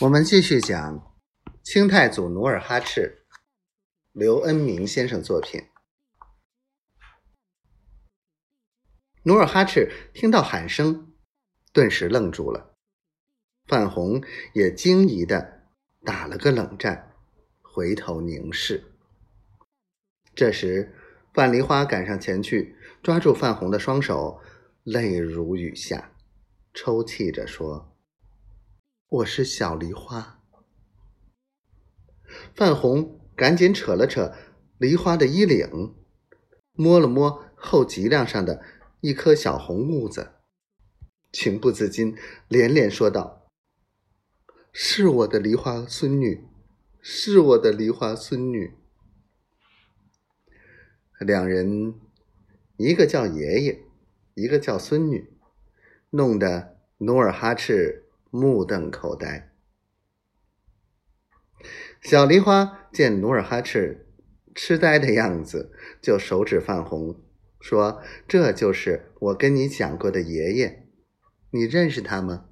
我们继续讲清太祖努尔哈赤，刘恩明先生作品。努尔哈赤听到喊声，顿时愣住了。范红也惊疑的打了个冷战，回头凝视。这时，范梨花赶上前去，抓住范红的双手，泪如雨下，抽泣着说。我是小梨花，范红赶紧扯了扯梨花的衣领，摸了摸后脊梁上的一颗小红痦子，情不自禁连连说道：“是我的梨花孙女，是我的梨花孙女。”两人一个叫爷爷，一个叫孙女，弄得努尔哈赤。目瞪口呆，小梨花见努尔哈赤痴呆的样子，就手指泛红，说：“这就是我跟你讲过的爷爷，你认识他吗？”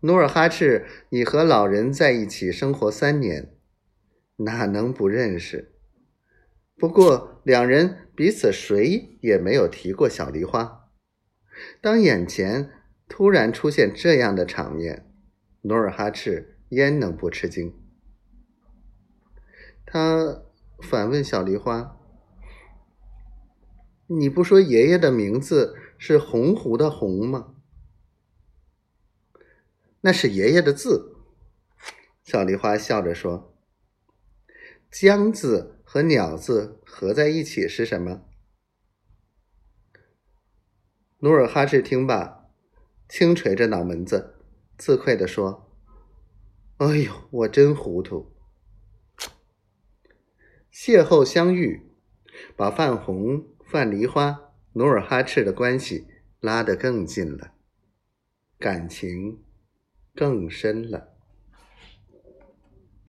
努尔哈赤，你和老人在一起生活三年，哪能不认识？不过两人彼此谁也没有提过小梨花，当眼前。突然出现这样的场面，努尔哈赤焉能不吃惊？他反问小梨花：“你不说爷爷的名字是洪湖的洪吗？”“那是爷爷的字。”小梨花笑着说。“江字和鸟字合在一起是什么？”努尔哈赤听罢。轻捶着脑门子，自愧地说：“哎呦，我真糊涂。”邂逅相遇，把范红、范梨花、努尔哈赤的关系拉得更近了，感情更深了。